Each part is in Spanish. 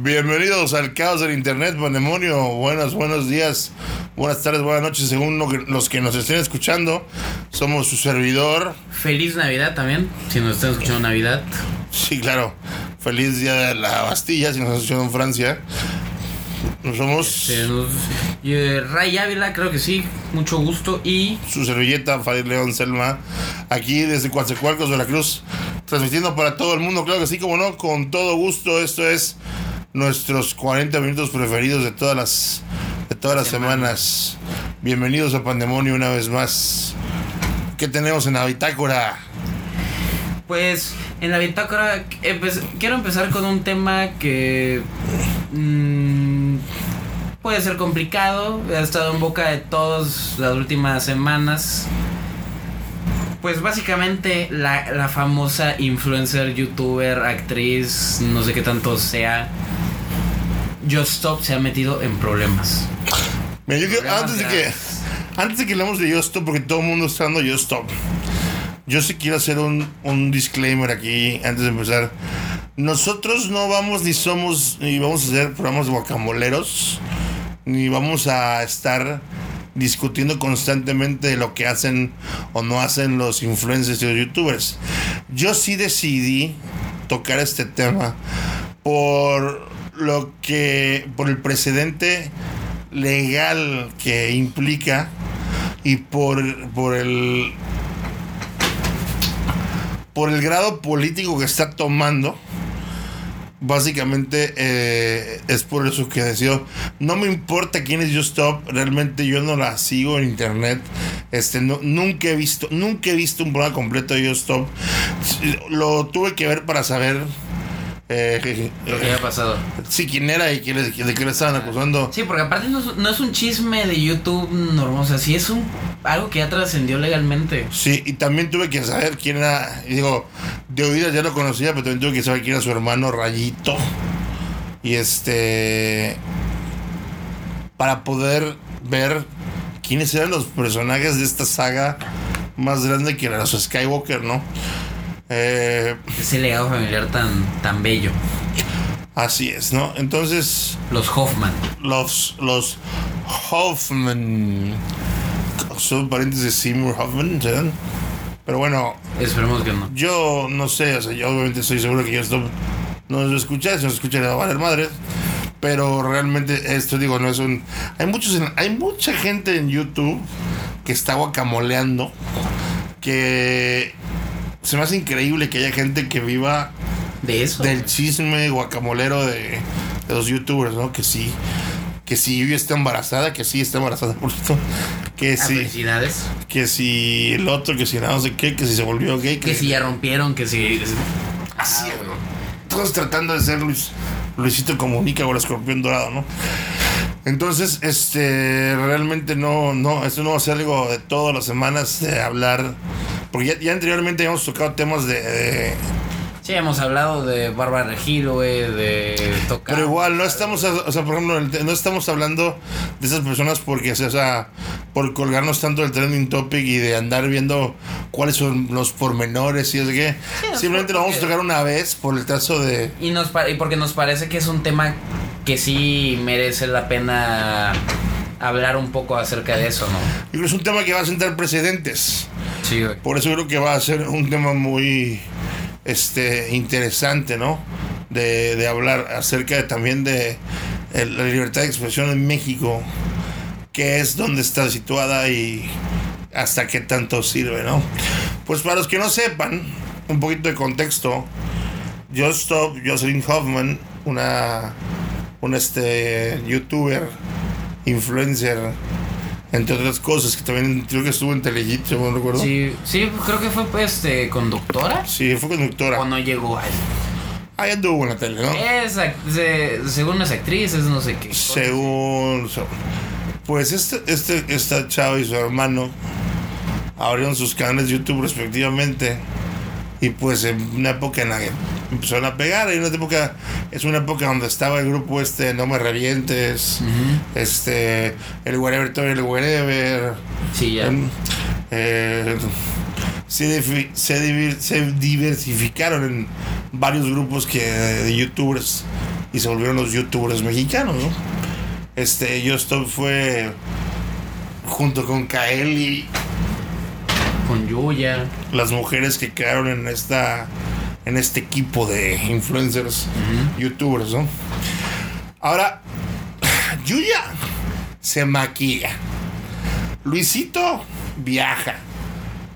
Bienvenidos al caos del internet, pandemonio. Buenos, buenos días, buenas tardes, buenas noches, según lo que- los que nos estén escuchando. Somos su servidor. Feliz Navidad también, si nos están escuchando Navidad. Sí, claro. Feliz día de la Bastilla, si nos están escuchando en Francia. Somos nos- y, eh, Ray Ávila, creo que sí, mucho gusto. Y su servilleta, Farid León Selma, aquí desde Coatzacoalcos, Veracruz, transmitiendo para todo el mundo, claro que sí, como no, con todo gusto. Esto es nuestros 40 minutos preferidos de todas las, de todas las semanas. Bienvenidos a Pandemonio una vez más. ¿Qué tenemos en la bitácora? pues en la bitácora empe- quiero empezar con un tema que mm, puede ser complicado, ha estado en boca de todos las últimas semanas. Pues básicamente la, la famosa influencer, youtuber, actriz, no sé qué tanto sea, Just Stop se ha metido en problemas. Mira, yo quiero- Problemas antes de que antes de que hablemos de Yo Stop, porque todo el mundo está dando Yo Stop. Yo sí quiero hacer un, un disclaimer aquí antes de empezar. Nosotros no vamos ni somos ni vamos a hacer programas guacamoleros, ni vamos a estar discutiendo constantemente lo que hacen o no hacen los influencers y los youtubers. Yo sí decidí tocar este tema por lo que por el precedente legal que implica y por, por el por el grado político que está tomando básicamente eh, es por eso que decido. No me importa quién es Just Stop realmente yo no la sigo en internet. Este no, nunca he visto nunca he visto un programa completo de Just Stop lo tuve que ver para saber eh, Lo que haya pasado. sí quién era y quién de qué le estaban acusando Sí, porque aparte no es, no es un chisme de YouTube normal, o sea, sí es un algo que ya trascendió legalmente. Sí, y también tuve que saber quién era, digo, de oídas ya lo conocía, pero también tuve que saber quién era su hermano Rayito. Y este, para poder ver quiénes eran los personajes de esta saga más grande que los Skywalker, ¿no? Eh, Ese legado familiar tan, tan bello. así es, ¿no? Entonces, Los Hoffman. los, los Hoffman, son parientes de Seymour Hoffman, ¿serán? Pero bueno, Esperemos que no. Yo no sé, o sea, yo obviamente estoy seguro que ya esto no nos escucha, si nos escucha le va a valer madre. Pero realmente esto digo, no es un. Hay muchos hay mucha gente en YouTube que está guacamoleando. Que se me hace increíble que haya gente que viva De eso. del chisme guacamolero de, de los youtubers, ¿no? Que sí. Que si Ivy está embarazada, que sí está embarazada, por cierto. Que Ah, sí. Felicidades. Que si el otro, que si nada, no sé qué, que si se volvió gay. Que si ya rompieron, que si. Así, Ah, güey. Todos tratando de ser Luis, Luisito Comunica o el escorpión dorado, ¿no? Entonces, este, realmente no, no, esto no va a ser algo de todas las semanas de hablar, porque ya, ya anteriormente habíamos tocado temas de, de- Sí, hemos hablado de Bárbara Regil, güey, de tocar. pero igual no estamos, o sea, por ejemplo, no estamos hablando de esas personas porque, o sea, por colgarnos tanto del trending topic y de andar viendo cuáles son los pormenores y es que es simplemente lo vamos a tocar una vez por el caso de Y, nos y porque nos parece que es un tema que sí merece la pena hablar un poco acerca de eso, ¿no? Que es un tema que va a sentar precedentes. Por eso creo que va a ser un tema muy este, interesante, ¿no? De, hablar acerca de, también de la libertad de expresión en México, que es donde está situada y hasta qué tanto sirve, ¿no? Pues para los que no sepan, un poquito de contexto, Just Stop, Jocelyn Hoffman, una, una este, youtuber, influencer, entre otras cosas, que también creo que estuvo en Telehit, si no recuerdo. Sí, sí, creo que fue pues, este, conductora. Sí, fue conductora. O no llegó a Ahí anduvo en la tele, ¿no? es, se- según las actrices, no sé qué. Según. Pues este, este, esta chava y su hermano abrieron sus canales de YouTube respectivamente. Y pues en una época en la que empezaron a pegar, en una época, es una época donde estaba el grupo este, No Me Revientes, este, el Wherever, todo el Wherever, Sí, ya. em, eh, se, se diversificaron en varios grupos que de youtubers y se volvieron los youtubers mexicanos, ¿no? Este, Yo Stop fue junto con Kaeli, Con Yuya. las mujeres que quedaron en esta en este equipo de influencers, youtubers, ¿no? Ahora, Yuya se maquilla. Luisito viaja.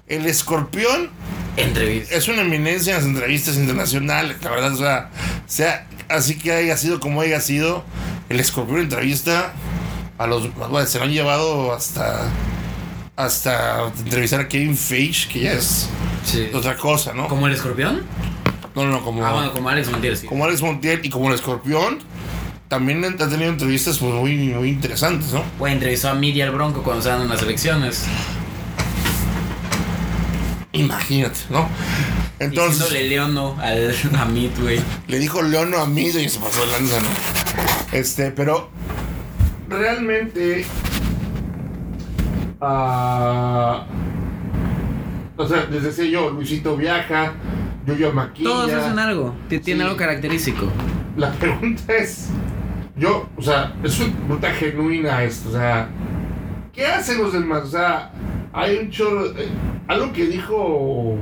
El escorpión Entrevista. es una eminencia en las entrevistas internacionales, la verdad, o sea, sea así que haya sido como haya sido, el escorpión entrevista a los, bueno, se lo han llevado hasta, hasta entrevistar a Kevin Feige, que ya es Sí. otra cosa, ¿no? ¿Como el escorpión? No, no, como, Ah, bueno, como Alex Montiel, sí. como Alex Montiel y como el escorpión, también ha tenido entrevistas pues, muy, muy interesantes, ¿no? Güey, entrevistó a Miri al Bronco cuando estaban en las elecciones. Imagínate, ¿no? Entonces, Diciéndole Leono al, a Meet, güey. le dijo Leono a mí y se pasó de lanza, ¿no? Este, pero realmente. O sea, les decía yo, Luisito viaja, yo yo maquilla. Todos hacen algo. Tiene Sí. algo característico. La pregunta es, yo, o sea, es una pregunta genuina esto, o sea, ¿qué hacen los demás? O sea, hay un chorro, eh, algo que dijo,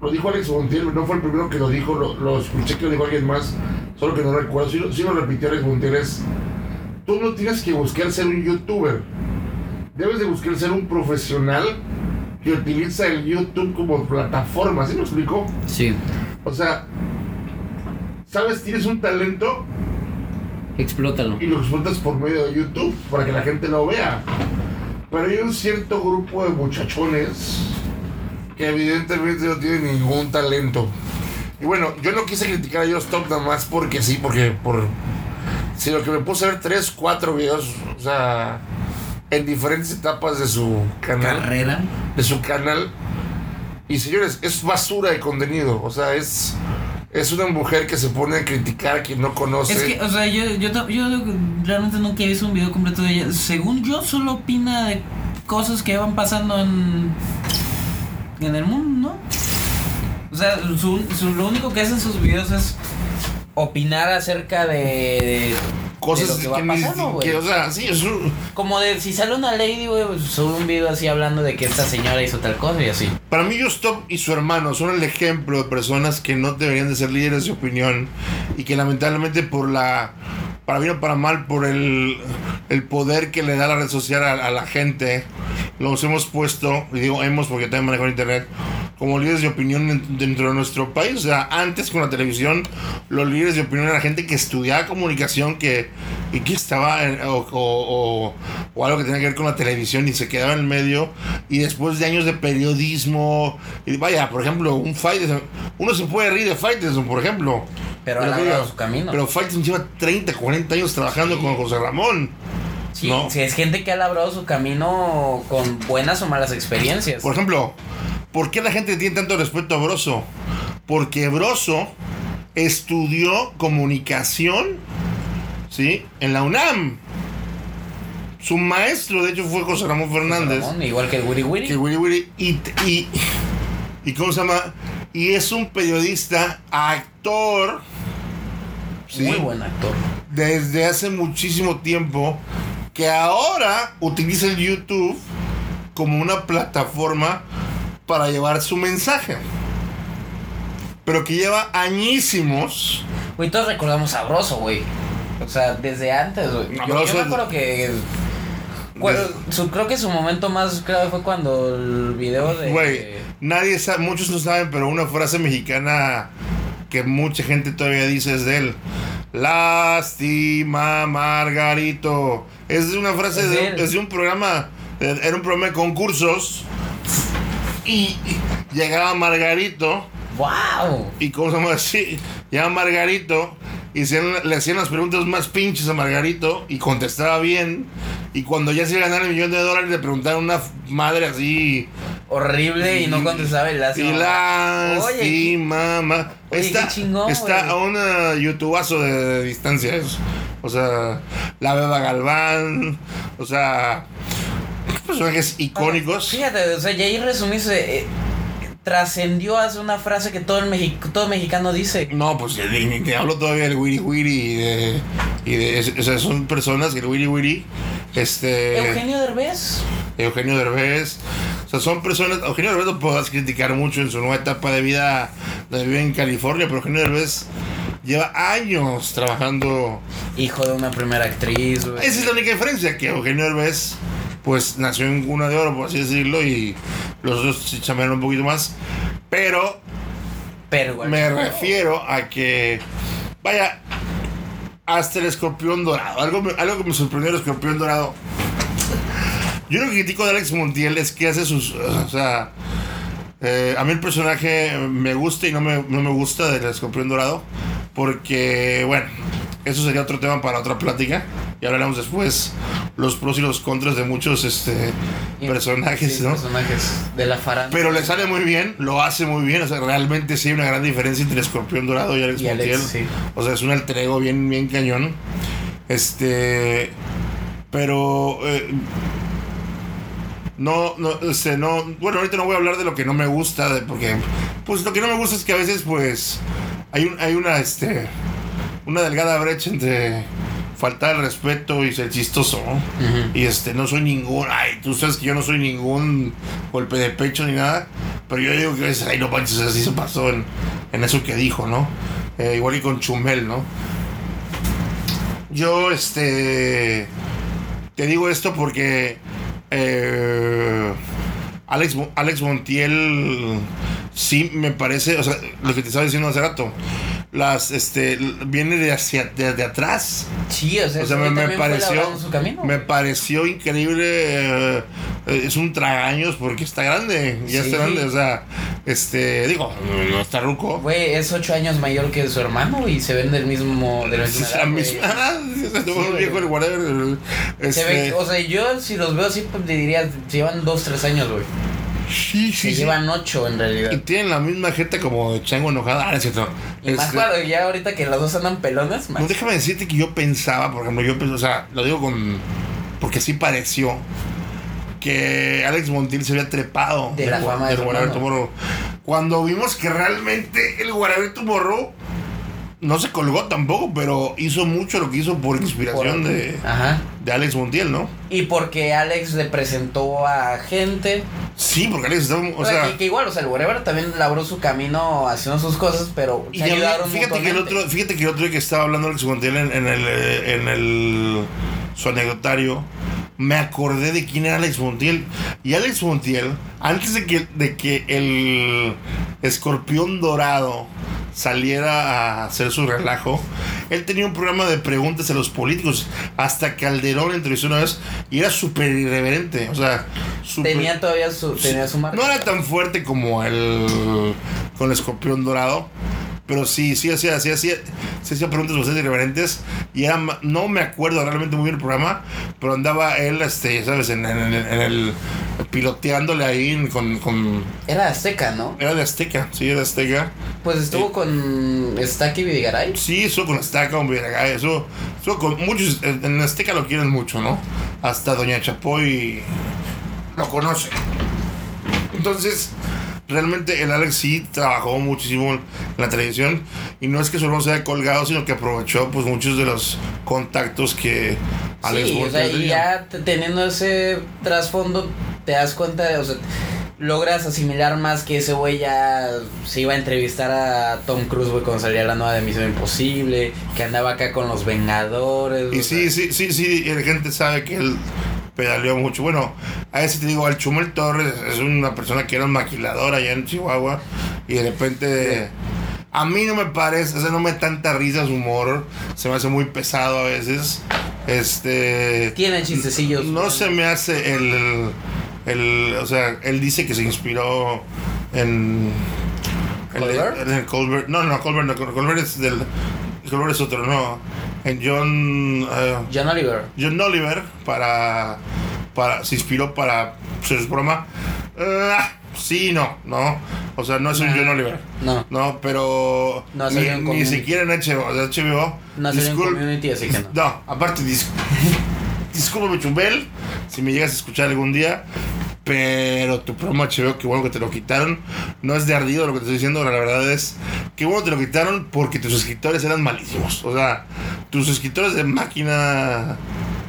lo dijo Alex Montiel, no fue el primero que lo dijo, lo, lo escuché que lo dijo alguien más, solo que no recuerdo, sí, lo- sí lo repitió Alex Montiel, es, tú no tienes que buscar ser un youtuber, debes de buscar ser un profesional que utiliza el YouTube como plataforma, ¿sí me explicó? Sí. O sea, sabes, tienes un talento Explótalo. y lo explotas por medio de YouTube para que la gente lo vea. Pero hay un cierto grupo de muchachones que evidentemente no tienen ningún talento. Y bueno, yo no quise criticar a Just Stop nada más porque sí, porque por. Sino que me puse a ver tres, cuatro videos, o sea, en diferentes etapas de su canal Carrera. de su canal. Y señores, es basura de contenido. O sea, es, es una mujer que se pone a criticar a quien no conoce. Es que, o sea, yo, yo, yo realmente nunca he visto un video completo de ella. Según yo, solo opina de cosas que van pasando en, en el mundo, ¿no? O sea, su, su- lo único que hace en sus videos es opinar acerca de Cosas que que, güey. que, o sea, sí, es un- Como de si sale una lady, güey, pues, sube un video así hablando de que esta señora hizo tal cosa y así. Para mí, Stop y su hermano son el ejemplo de personas que no deberían de ser líderes de opinión y que lamentablemente por la, para bien o para mal, por el, el poder que le da la red social a, a la gente, los hemos puesto, y digo hemos porque también manejo internet, como líderes de opinión en- dentro de nuestro país. O sea, antes con la televisión, los líderes de opinión eran gente que estudiaba comunicación que, y que estaba en- o, o- o- algo que tenía que ver con la televisión y se quedaba en el medio. Y después de años de periodismo, y vaya, por ejemplo, un Faitelson, uno se puede reír de Faitelson, por ejemplo. Pero labrado digo, su camino. Pero Faitelson lleva 30, 40 años trabajando con José Ramón. Sí, No. sí, es gente que ha labrado su camino con buenas o malas experiencias. Por ejemplo, ¿por qué la gente tiene tanto respeto a Broso? Porque Broso estudió comunicación, ¿sí? En la UNAM. Su maestro, de hecho, fue José Ramón Fernández. Ramón, igual que el Wiri Wiri. Que. Y, y, y ¿cómo se llama? Y es un periodista, actor. ¿sí? Muy buen actor. desde hace muchísimo tiempo que ahora utiliza el YouTube como una plataforma para llevar su mensaje. Pero que lleva añísimos. Güey, todos recordamos sabroso, güey. O sea, desde antes, güey. Yo, Sabroso yo me acuerdo que. Bueno, su- creo que su momento más clave fue cuando el video de. Güey, nadie sabe, muchos no saben, pero una frase mexicana que mucha gente todavía dice es de él. Lástima, Margarito. Es una frase Es de, es de un programa, eh, era un programa de concursos. Y llegaba Margarito, ¡Wow! y cómo se llama así, llegaba Margarito, y se- le hacían las preguntas más pinches a Margarito, y contestaba bien. Y cuando ya se iba a ganar el millón de dólares, le preguntaron a una madre así. Horrible y no contestaba el lazo. Y lástima, Está, chingón, está a un youtubazo de, de distancia eso. O sea, la Beba Galván. O sea, personajes icónicos. Fíjate, o sea, ya ahí resumiste. eh, trascendió hace una frase que todo el Mexi- todo mexicano dice. No, pues te hablo todavía del Wiri Wiri y de, y de- o sea, son personas que el Wiri Wiri, este... Eugenio Derbez. Eugenio Derbez. O sea, son personas. Eugenio Derbez lo puedes criticar mucho en su nueva etapa de vida, de vida en California, pero Eugenio Derbez lleva años trabajando. Hijo de una primera actriz, güey. Esa es la única diferencia, que Eugenio Derbez, pues nació en cuna de oro, por así decirlo, y los otros se chambearon un poquito más. Pero Pero, me refiero a que, vaya, hasta el escorpión dorado. Algo, algo que me sorprendió el escorpión dorado. Yo lo que critico de Alex Montiel es que hace sus. O sea, eh, a mí el personaje me gusta y no me, no me gusta del escorpión dorado. Porque, bueno, eso sería otro tema para otra plática. Y hablaremos después los pros y los contras de muchos este, personajes, Sí, ¿no? personajes de la farándula. Pero le sale muy bien, lo hace muy bien. O sea, realmente sí hay una gran diferencia entre Escorpión Dorado y Alex Y Alex, sí. O sea, es un alter ego bien, bien cañón. Este. Pero. eh, no, no, este, no. Bueno, ahorita no voy a hablar de lo que no me gusta, de, porque. Pues lo que no me gusta es que a veces, pues. Hay, un, hay una, este. Una delgada brecha entre faltar el respeto y ser chistoso, ¿no? Y este, no soy ningún, ay, tú sabes que yo no soy ningún golpe de pecho ni nada, pero yo digo que veces, ay, no manches, así se pasó en, en eso que dijo, ¿no? Eh, igual y con Chumel, ¿no? Yo, este, te digo esto porque eh, Alex, Alex Montiel sí me parece, o sea, lo que te estaba diciendo hace rato, las, este, viene de hacia, de, de atrás. Sí, o sea, O sea, me, me pareció. camino. Me pareció increíble. eh, es un tragaños porque está grande. Ya Sí. está grande. O sea, este. Digo, no está ruco. Güey, es ocho años mayor que su hermano y se ven del mismo. De la misma edad, misma. O sea, yo si los veo así, pues te diría, se llevan dos, tres años, güey. Sí, Se sí, llevan ocho en Y realidad. tienen la misma gente como de chango enojada. Ah, es cierto. Y más Este, claro, ya ahorita que los dos andan pelones, más. No, déjame decirte que yo pensaba, por ejemplo, yo pensé, o sea, lo digo con. Porque sí pareció que Alex Montiel se había trepado De la del- fama de del hermano. Tomorrow. Cuando vimos que realmente el Whatever Tomorrow no se colgó tampoco, pero hizo mucho lo que hizo por inspiración Por- de, Ajá. de Alex Montiel, ¿no? Y porque Alex le presentó a gente. Sí, porque Alex estaba. O O sea, que, que igual, o sea, el Whatever también labró su camino haciendo sus cosas, pero Y se ayudaron fíjate que el otro, fíjate que el otro día que estaba hablando Alex Montiel en, en el en el su anecdotario, me acordé de quién era Alex Montiel. Y Alex Montiel, antes de que, de que el escorpión dorado saliera a hacer su relajo, él tenía un programa de preguntas a los políticos. Hasta Calderón entrevistó una vez y era súper irreverente. O sea, súper- Tenía todavía su, tenía su marca. no era tan fuerte como el con el escorpión dorado. Pero sí, sí hacía, sí hacía, sí hacía preguntas bastante irreverentes. Y era, no me acuerdo realmente muy bien el programa. Pero andaba él, este, ¿sabes? En, en- en- en el. piloteándole ahí con, con. Era Azteca, ¿no? Era de Azteca, sí, era de Azteca. Pues estuvo Sí. con Staki Vidigaray. Sí, eso con Azteca, con Viragay, eso, eso con muchos. En Azteca lo quieren mucho, ¿no? Hasta Doña Chapoy lo conoce. Entonces, realmente el Alex sí trabajó muchísimo en la televisión. Y no es que hermano se haya colgado, sino que aprovechó pues muchos de los contactos que Alex sí, o sea, y ya te- teniendo ese trasfondo, te das cuenta, de, o sea, logras asimilar más que ese güey ya se iba a entrevistar a Tom Cruise, güey, cuando salía la nueva de Misión Imposible, que andaba acá con los Vengadores. Y sí, sea, sí, sí, sí, y la gente sabe que él pedaleó mucho. Bueno, a ese te digo, al Chumel Torres es una persona que era un maquilador allá en Chihuahua y de repente... A mí no me parece, o sea, no me da tanta risa su humor, se me hace muy pesado a veces. Este... Tiene chistecillos. No se me hace el, el... O sea, él dice que se inspiró en... ¿Colbert? En, Colbert. No, no, Colbert no, Colbert es del... Es otro, no. En John... eh, John Oliver. John Oliver para, para se inspiró para hacer su programa. Ah, sí, no, no. O sea, no es un. John Oliver. No, No, pero No, ni, siquiera en HBO. HBO no discul- Community, así que no. no, aparte, dis discúlpame, Chumbel, si me llegas a escuchar algún día. Pero tu programa HBO, qué bueno que te lo quitaron. No es de ardido lo que te estoy diciendo, la verdad es que bueno te lo quitaron porque tus escritores eran malísimos. O sea, tus escritores de máquina,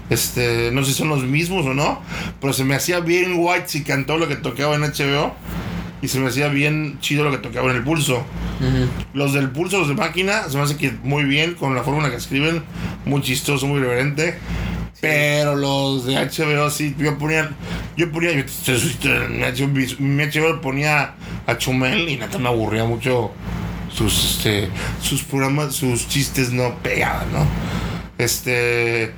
este, no sé si son los mismos o no, pero se me hacía bien white si cantó lo que tocaba en HBO y se me hacía bien chido lo que tocaba en el pulso. Los del pulso, los de máquina, se me hace que muy bien con la forma en la que escriben, muy chistoso, muy reverente. Pero los de HBO sí, yo ponía, yo ponía, yo, mi HBO, mi HBO ponía a Chumel y nada me aburría mucho sus, este, sus programas, sus chistes no pegaban, ¿no? Este,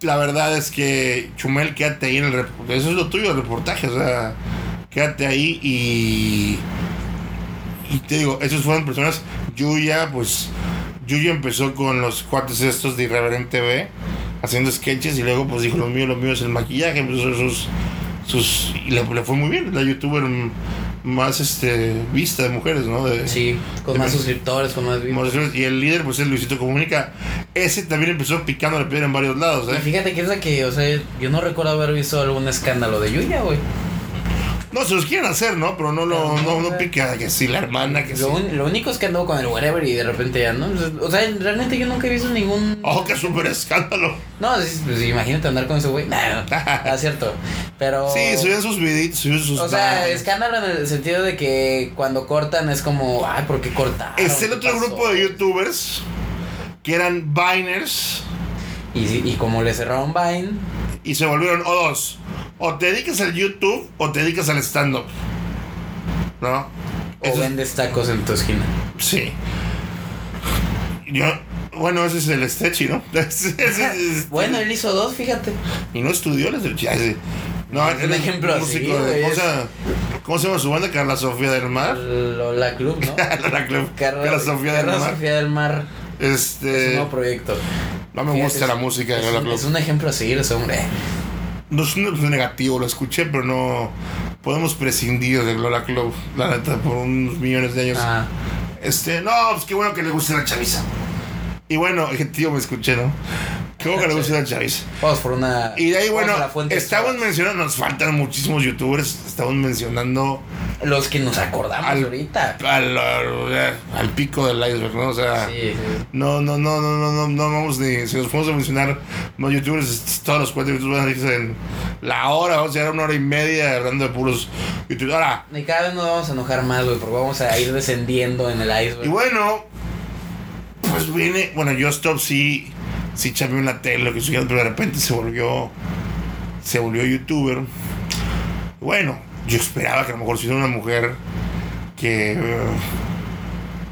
la verdad es que Chumel, quédate ahí en el reportaje. Eso es lo tuyo, el reportaje. O sea, quédate ahí y. Y te digo, esos fueron personas. Yuya, pues. Yuya empezó con los cuates estos de Irreverente B, haciendo sketches y luego, pues dijo: Lo mío, lo mío es el maquillaje. Empezó sus. sus y le, le fue muy bien. La youtuber más este vista de mujeres, ¿no? De, sí, con de más suscriptores, con más vistas. Y el líder, pues es Luisito Comunica. Ese también empezó picando la piedra en varios lados, Y ¿eh? fíjate que es la que, o sea, yo no recuerdo haber visto algún escándalo de Yuya, güey. No, se los quieren hacer, ¿no? Pero no lo no, no, pica que sí, la hermana, que sí. Lo, un- lo único es que andó con el whatever y de repente ya, ¿no? O sea, realmente yo nunca he visto ningún... Oh, qué súper escándalo. No, es- pues, imagínate andar con ese güey. Nah, no, es cierto. Pero... Sí, subían sus videitos, subían sus. O sea, escándalo en el sentido de que cuando cortan es como, ay, ¿por qué cortaron? Está el ¿Qué otro pasó?" grupo de youtubers que eran Biners Y, y como le cerraron Vine, y se volvieron o dos. O te dedicas al YouTube o te dedicas al stand-up. ¿No? o Eso- vendes tacos en tu esquina. Sí. Yo. Bueno, ese es el Stetchy, ¿no? Ese- ese es- Bueno, él hizo dos, fíjate. Y no estudió la ese. No, Es un ejemplo así, güey, ¿cómo, se llama, ¿Cómo se llama su banda? Carla Sofía del Mar. Lola Club, ¿no? La Club. Carla Sofía del Carla Mar. Sofía del Mar es un Este. nuevo proyecto. No me Fíjate, gusta la música de Lola Club. Es un ejemplo a seguir ese hombre. No es un negativo, lo escuché, pero no. Podemos prescindir de Lola Club, la neta, por unos millones de años. Ah, Este, no, pues qué bueno que le guste la chaviza. Y bueno, el tío me escuché, ¿no? Qué bueno que le guste la chaviza. vamos por una. Y de ahí, bueno, estamos mencionando, nos faltan muchísimos youtubers, estamos mencionando Los que nos acordamos Al- ahorita. al, al, al pico del iceberg, ¿no? O sea, Sí, sí. no, no, no, no, no, no, no vamos ni, si nos podemos a mencionar los youtubers, todos los cuatro youtubers van a en la hora, vamos a llegar a una hora y media hablando de puros youtubers. Ahora, Y cada vez nos vamos a enojar más, güey, porque vamos a ir descendiendo en el iceberg. y bueno, pues viene, bueno, yo Stop sí, sí chambeó en la tele, lo que sea, pero de repente se volvió, se volvió youtuber. Bueno, yo esperaba que a lo mejor si era una mujer que,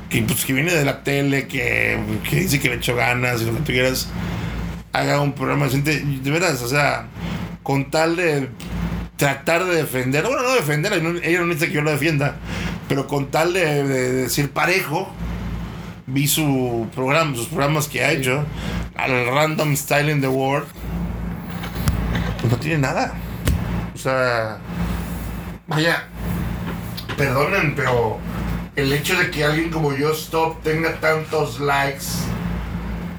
que, pues, que viene de la tele, que, que dice que le echó ganas y lo que tú quieras, haga un programa decente, de veras, o sea, con tal de tratar de defender, bueno, no defender, ella no- necesita que yo lo defienda, pero con tal de, de decir parejo, vi su programa, sus programas que ha hecho, al Random Style in the World, pues no tiene nada. O sea, vaya, perdonen, pero el hecho de que alguien como yo Stop tenga tantos likes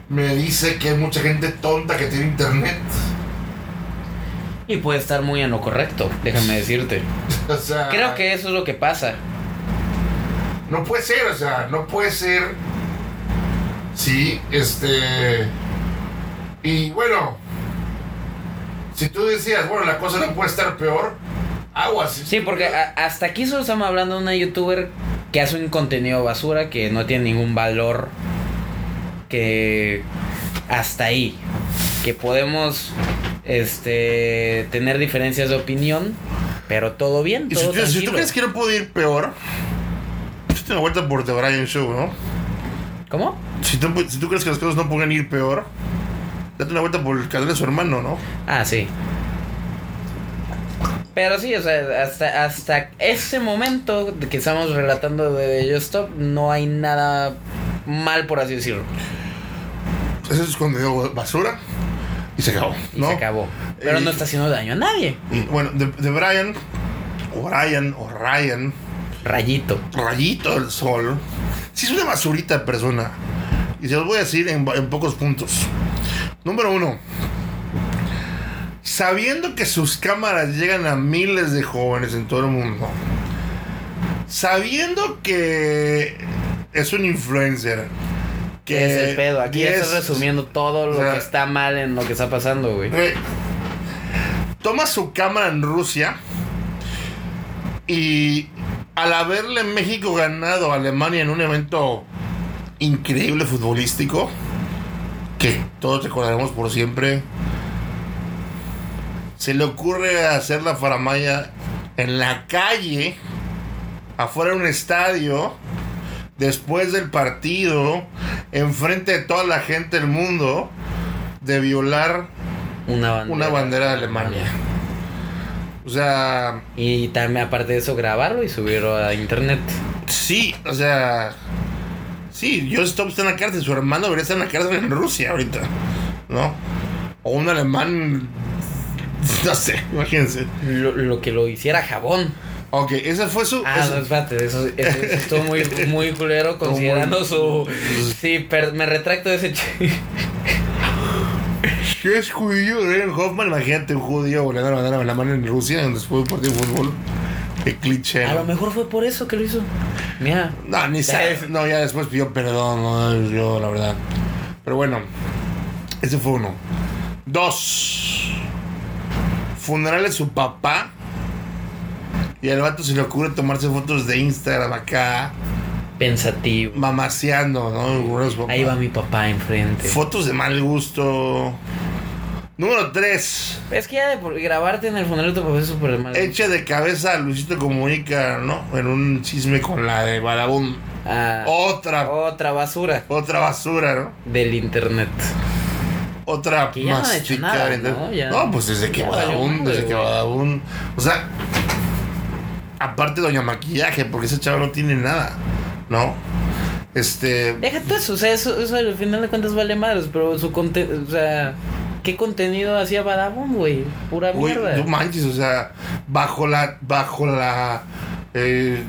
me dice que hay mucha gente tonta que tiene internet. Y puede estar muy en lo correcto, déjame decirte. O sea, Creo que eso es lo que pasa. No puede ser, o sea, no puede ser. Sí, este. Y bueno, si tú decías, bueno, la cosa no puede estar peor, aguas. Sí, porque a- hasta aquí solo estamos hablando de una youtuber que hace un contenido basura que no tiene ningún valor. Que hasta ahí. Que podemos este tener diferencias de opinión. Pero todo bien, Y si tú, si tú tranquilo. crees que no puede ir peor, échate una vuelta por The Brian Show, ¿no? ¿Cómo? Si tú, si tú crees que las cosas no pueden ir peor, date una vuelta por el canal de su hermano, ¿no? Ah, sí. Pero sí, o sea, hasta, hasta ese momento que estamos relatando de Just Stop, no hay nada mal, por así decirlo. Ese es contenido basura y se acabó, Y ¿no? se acabó. Pero Eh, no está haciendo daño a nadie. Y, bueno, de, de Brian, o Ryan, o Ryan, Rayito. Rayito del Sol, sí es una basurita de persona. Y se los voy a decir en, en pocos puntos. Número uno, sabiendo que sus cámaras llegan a miles de jóvenes en todo el mundo, sabiendo que es un influencer, que ¿Qué es el pedo? Aquí ya estás resumiendo todo lo o sea, que está mal en lo que está pasando, güey. Güey, Toma su cámara en Rusia y al haberle México ganado a Alemania en un evento increíble futbolístico, que todos recordaremos por siempre, se le ocurre hacer la faramaya en la calle, afuera de un estadio, después del partido, enfrente de toda la gente del mundo, de violar Una bandera. una bandera de Alemania. O sea, Y también, aparte de eso, grabarlo y subirlo a internet. sí, o sea, sí, Joe Stop está en la cárcel, su hermano debería estar en la cárcel en Rusia ahorita, ¿no? O un alemán, no sé, imagínense. Lo, lo que lo hiciera jabón. Ok, ese fue su... Ah, ese- no, espérate, eso, eso- eso estuvo muy, muy culero considerando su... Sí, per- me retracto de ese chiste. Si es judío, Hoffman, imagínate un judío volando la bandera de Alemania en Rusia después de un partido de fútbol. Qué cliché. A lo mejor fue por eso que lo hizo. Mira. No, ni sabe. No, ya después pidió perdón, no, yo, la verdad. Pero bueno, ese fue uno. Dos. Funeral de su papá. Y al vato se le ocurre tomarse fotos de Instagram acá, Pensativo. mamaseando, ¿no? Ahí va mi papá enfrente. Fotos de mal gusto. Número tres. Es que ya de por- grabarte en el funeral de tu papá es súper mal. Echa de cabeza a Luisito Comunica, ¿no? En un chisme con la de Badabun. Ah, Otra, Otra basura otra basura, ¿no? del internet. otra Que ya no nada, entonces- ¿no? Ya- no, pues desde que Badabun, desde que. Badabun. O sea, aparte Doña Maquillaje, porque ese chavo no tiene nada, ¿no? Este. Déjate eso, o sea, eso, eso al final de cuentas vale madres, pero su contenido, o sea, ¿qué contenido hacía Badabun, güey? Pura mierda. no manches, o sea, bajo la. Bajo la. eh,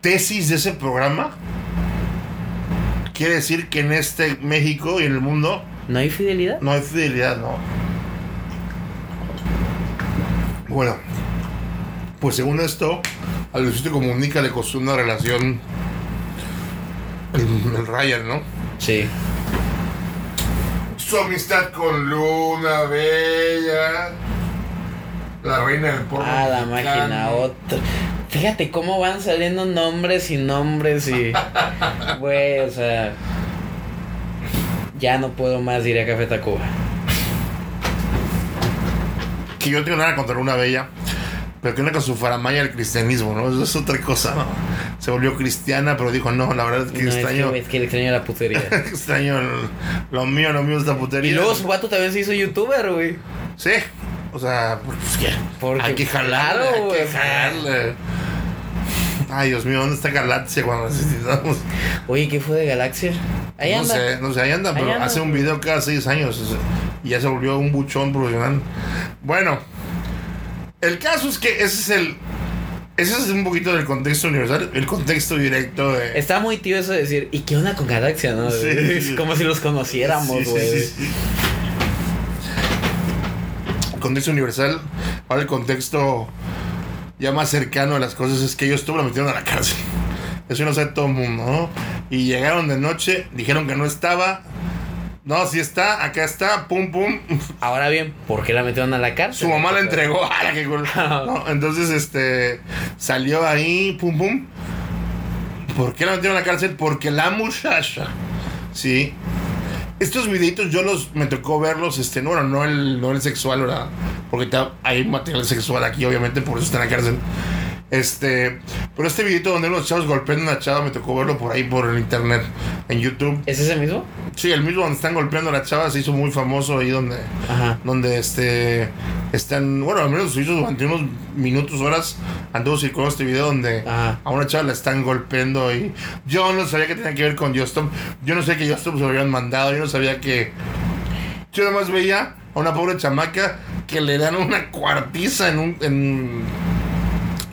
tesis de ese programa. Quiere decir que en este México y en el mundo ¿No hay fidelidad? no hay fidelidad, ¿no? Bueno, pues según esto, a Luisito Comunica le costó una relación el, el Ryan, ¿no? Sí. Su amistad con Luna Bella, la reina del porno. Ah, la mexicano. máquina, otra. Fíjate cómo van saliendo nombres y nombres y. Güey, o sea. Ya no puedo más, diría Café Tacuba. Que yo no tengo nada contra Luna Bella, pero que una con su faramaya del cristianismo, ¿no? Eso es otra cosa, ¿no? Se volvió cristiana, pero dijo, no, la verdad es que No, es extraño. que, es que le extraño la putería. extraño el- lo mío, lo mío es la putería. y luego su vato también se hizo youtuber, güey. Sí, o sea, pues que Porque, hay que jalarle, claro, hay que jalarle. Ay, Dios mío, ¿dónde está Galaxia cuando necesitamos? Oye, ¿qué fue de Galaxia? Ahí no anda. sé, no sé, ahí anda, Ahí pero anda, hace un video cada seis años o sea, y ya se volvió un buchón profesional. Bueno, el caso es que ese es el. Ese es un poquito del contexto universal, el contexto directo de. Está muy tío eso de decir, ¿y qué onda con Galaxia, no? Sí. Es como si los conociéramos, güey. sí. Contexto universal. Ahora el contexto ya más cercano a las cosas es que ellos tú lo metieron a la cárcel. Eso no sabe todo el mundo, ¿no? Y llegaron de noche, dijeron que no estaba. No, sí está, acá está, pum, pum. Ahora bien, ¿por qué la metieron a la cárcel? Su mamá la entregó. ¡Hala, qué cool! No, entonces, este, salió ahí, pum, pum. ¿Por qué la metieron a la cárcel? Porque la muchacha, sí. Estos videitos yo los, me tocó verlos, este, no, bueno, no el, no el sexual, ¿verdad? Porque está- hay material sexual aquí, obviamente, por eso está en la cárcel. Este, pero este videito donde unos chavos golpean a una chava, me tocó verlo por ahí, por el internet, en YouTube. ¿Es ese mismo? Sí, el mismo donde están golpeando a la chava se hizo muy famoso ahí donde Ajá. donde este están, bueno, al menos se hizo durante unos minutos, horas, anduvo circulando este video donde Ajá. a una chava la están golpeando y yo no sabía que tenía que ver con Justop, yo no sé que Justop se lo habían mandado, yo no sabía que yo nada más veía a una pobre chamaca que le dan una cuartiza en un en,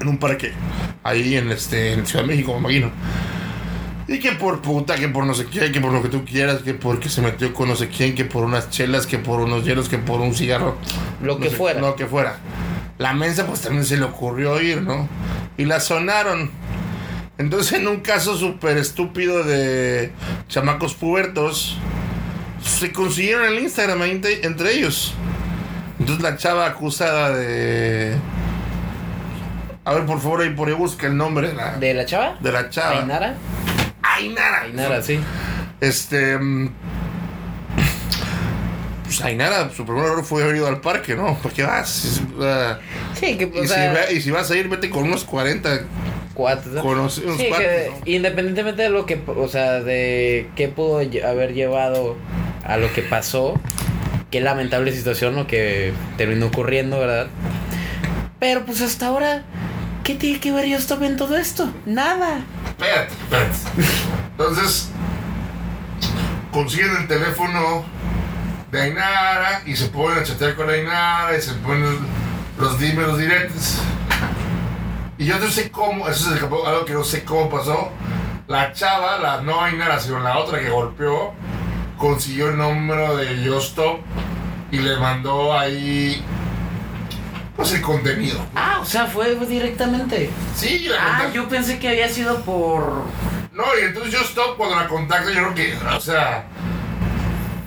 en un parque ahí en este en Ciudad de México, me imagino. Y que por puta, que por no sé qué, que por lo que tú quieras, que porque se metió con no sé quién, que por unas chelas, que por unos hielos, que por un cigarro. Lo No que sé, fuera. Lo que fuera. La mensa pues también se le ocurrió ir, ¿no? Y la sonaron. Entonces en un caso súper estúpido de chamacos pubertos, se consiguieron el Instagram entre ellos. Entonces la chava acusada de... A ver, por favor, ahí por ahí busca el nombre de la, ¿De la chava? de la chava. Ainara. Ainara. Ainara, sí. Este. mm, Pues Ainara, su primer error fue haber ido al parque, ¿no? Porque vas. es- ah, Sí, que, o y, si, sea, va- y si vas a ir, vete con unos 40. cuatro. unos- Sí, que cuates, ¿no? independientemente de lo que, o sea, de qué pudo haber llevado a lo que pasó, qué lamentable situación lo que terminó ocurriendo, ¿verdad? Pero pues hasta ahora, ¿qué tiene que ver Yostop en todo esto? Nada. Espérate, espérate. Entonces, consiguen el teléfono de Ainara y se ponen a chatear con Ainara y se ponen los dime, los directos. Y yo no sé cómo, eso es algo que no sé cómo pasó. La chava, la no Ainara, sino la otra que golpeó, consiguió el número de Yostop y le mandó ahí el contenido. Ah, o sea, fue directamente. Sí, la Ah, yo pensé que había sido por... No, y entonces yo stop cuando la contacto, yo creo que, o sea,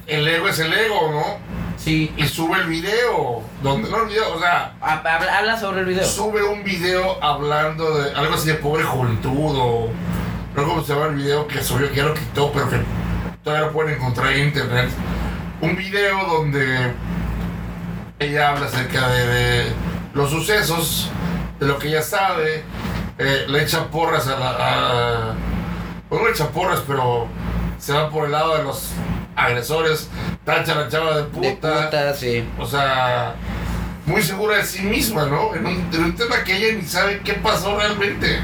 el ego es el ego, ¿no? Sí. Y sube el video, donde, no el video, o sea, Ha- Habla, habla sobre el video. sube un video hablando de algo así de pobre juventud o no sé cómo se llama el video que subió, que ya lo quitó, pero que todavía lo pueden encontrar en internet. Un video donde ella habla acerca de, de los sucesos, de lo que ella sabe, eh, le echa porras a la... A, pues no le echa porras, pero se va por el lado de los agresores, tacha a la chava de De puta. puta, sí. O sea, muy segura de sí misma, ¿no? En un, en un tema que ella ni sabe qué pasó realmente.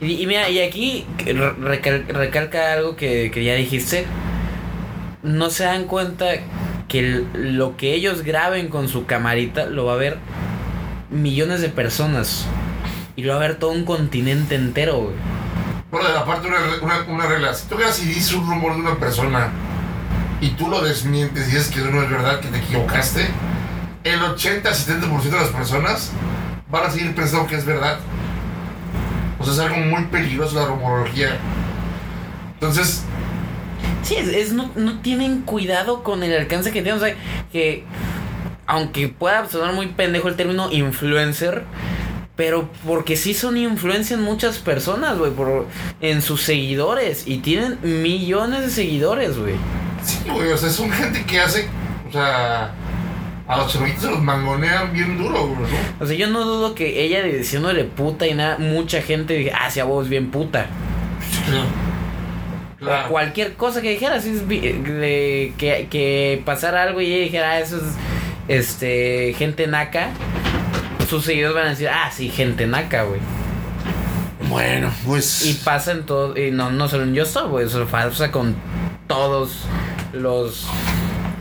Y, y mira, y aquí re- recal- recalca algo que, que ya dijiste. No se dan cuenta que lo que ellos graben con su camarita lo va a ver millones de personas. Y lo va a ver todo un continente entero, güey. Bueno, de la parte una, una, una regla. Si tú veas y dices un rumor de una persona y tú lo desmientes y dices que no es verdad, que te equivocaste, el 80-70% de las personas van a seguir pensando que es verdad. O sea, es algo muy peligroso la rumorología. Entonces, Sí, es, es- no, no tienen cuidado con el alcance que tienen. O sea, que aunque pueda sonar muy pendejo el término influencer, pero porque sí son influencia en muchas personas, güey, por en sus seguidores y tienen millones de seguidores, güey. sí, güey, o sea, son gente que hace, o sea, a los chamaquitos se los mangonean bien duro, güey, ¿no? O sea, yo no dudo que ella diciéndole puta y nada, mucha gente dije, ah, sí, a vos bien puta. O Claro. Cualquier cosa que dijera, así es que, que pasara algo y ella dijera, ah, eso es este gente naca. Sus seguidores van a decir, ah, sí, gente naca, güey. Bueno, pues. Y pasa en todo, y no, no solo en Just Stop, güey, eso pasa con todos los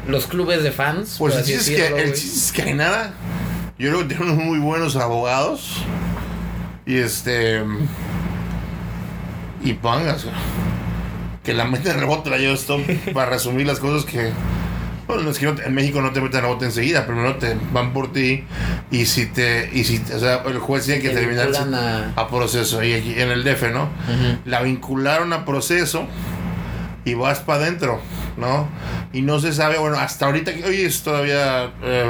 los clubes de fans. Pues el chiste, es que, el güey. chiste es que hay nada. Yo creo que tienen unos muy buenos abogados. Y este. Y pongas. Que la meten en rebote la stop para resumir las cosas que. Bueno, es que no te- en México no te meten en rebote enseguida, primero te van por ti. Y si te. Y si, o sea, el juez tiene que Te terminar a- a proceso. Y aquí en el DF, ¿no? Ujú. la vincularon a proceso y vas para adentro, ¿no? Y no se sabe, bueno, hasta ahorita, que hoy es todavía eh,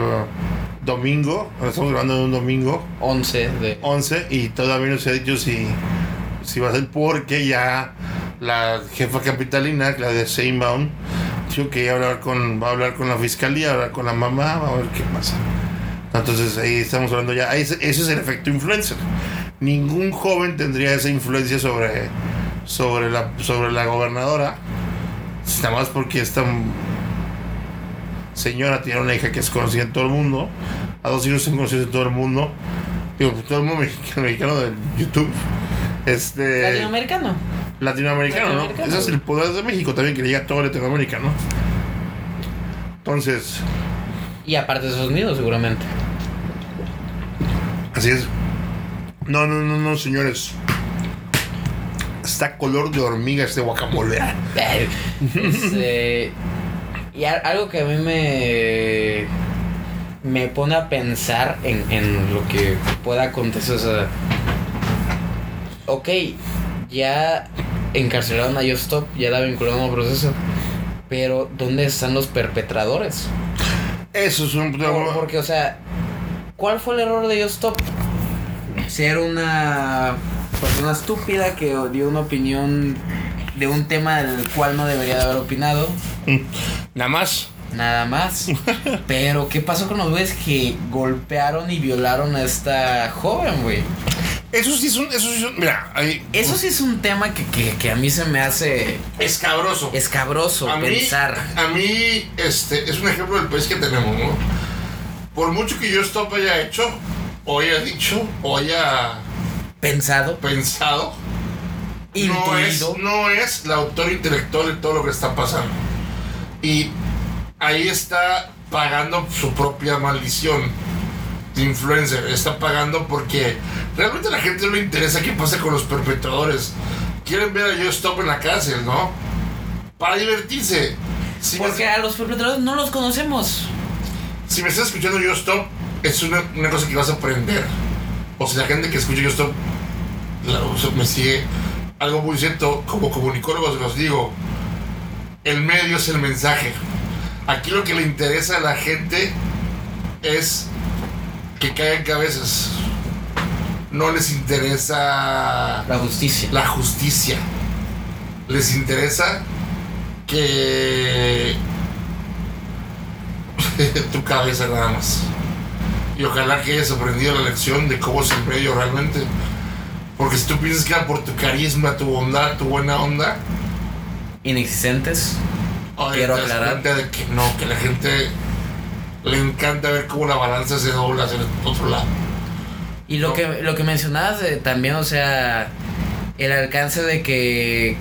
domingo, estamos grabando de un domingo, 11 de 11, y todavía no se ha dicho si, si va a ser porque ya la jefa capitalina, la de Seinbaum, dijo que hablar con, va a hablar con la fiscalía, hablar con la mamá, va a ver qué pasa. Entonces ahí estamos hablando ya, ese, ese es el efecto influencer. Ningún joven tendría esa influencia sobre, sobre, la, sobre la gobernadora, nada más porque esta señora tiene una hija que es conocida en todo el mundo, a dos hijos son conocidos en todo el mundo, digo, todo el mundo mexicano, mexicano de YouTube, este, latinoamericano. Latinoamericano, ¿no? Latinoamericano, Ese es el poder de México también, que le llega a toda Latinoamérica, ¿no? Entonces, Y aparte de Estados Unidos, seguramente. así es. No, no, no, no, señores. está color de hormiga este guacamole. Este, y algo que a mí me me pone a pensar en, en lo que pueda acontecer. O sea, ok, ya encarcelaron a Stop, ya la vincularon al proceso. Pero, ¿dónde están los perpetradores? Eso es un Por- porque, o sea, ¿cuál fue el error de Stop? Ser una persona estúpida que dio una opinión de un tema del cual no debería de haber opinado. Nada más. Nada más. Pero, ¿qué pasó con los güeyes que golpearon y violaron a esta joven, güey? Eso sí es un. Eso sí es un- mira, ahí. Eso sí es un tema que, que, que a mí se me hace Escabroso. escabroso a mí, pensar. a mí, este, es un ejemplo del país que tenemos, ¿no? Por mucho que yo Stop haya hecho, o haya dicho, o haya Pensado, pensado, no es, no es la autor intelectual de todo lo que está pasando. Y ahí está pagando su propia maldición influencer. Está pagando porque realmente a la gente no le interesa qué pasa con los perpetradores. Quieren ver a Yo Stop en la cárcel, ¿no? Para divertirse. Si me- Porque a los perpetradores no los conocemos. si me estás escuchando Yo Stop, es una, una cosa que vas a aprender. O si la gente que escucha Yo Stop la- o sea, me sigue, algo muy cierto, como comunicólogo se los digo, el medio es el mensaje. Aquí lo que le interesa a la gente es que caigan cabezas. No les interesa La justicia. la justicia. Les interesa que tu cabeza nada más. Y ojalá que hayas aprendido la lección de cómo el medio realmente. Porque si tú piensas que era por tu carisma, tu bondad, tu buena onda, Inexistentes. Quiero aclarar. de que no, que la gente le encanta ver cómo la balanza se dobla hacia el otro lado. Y lo No. que, lo que mencionabas de- también, o sea, el alcance de que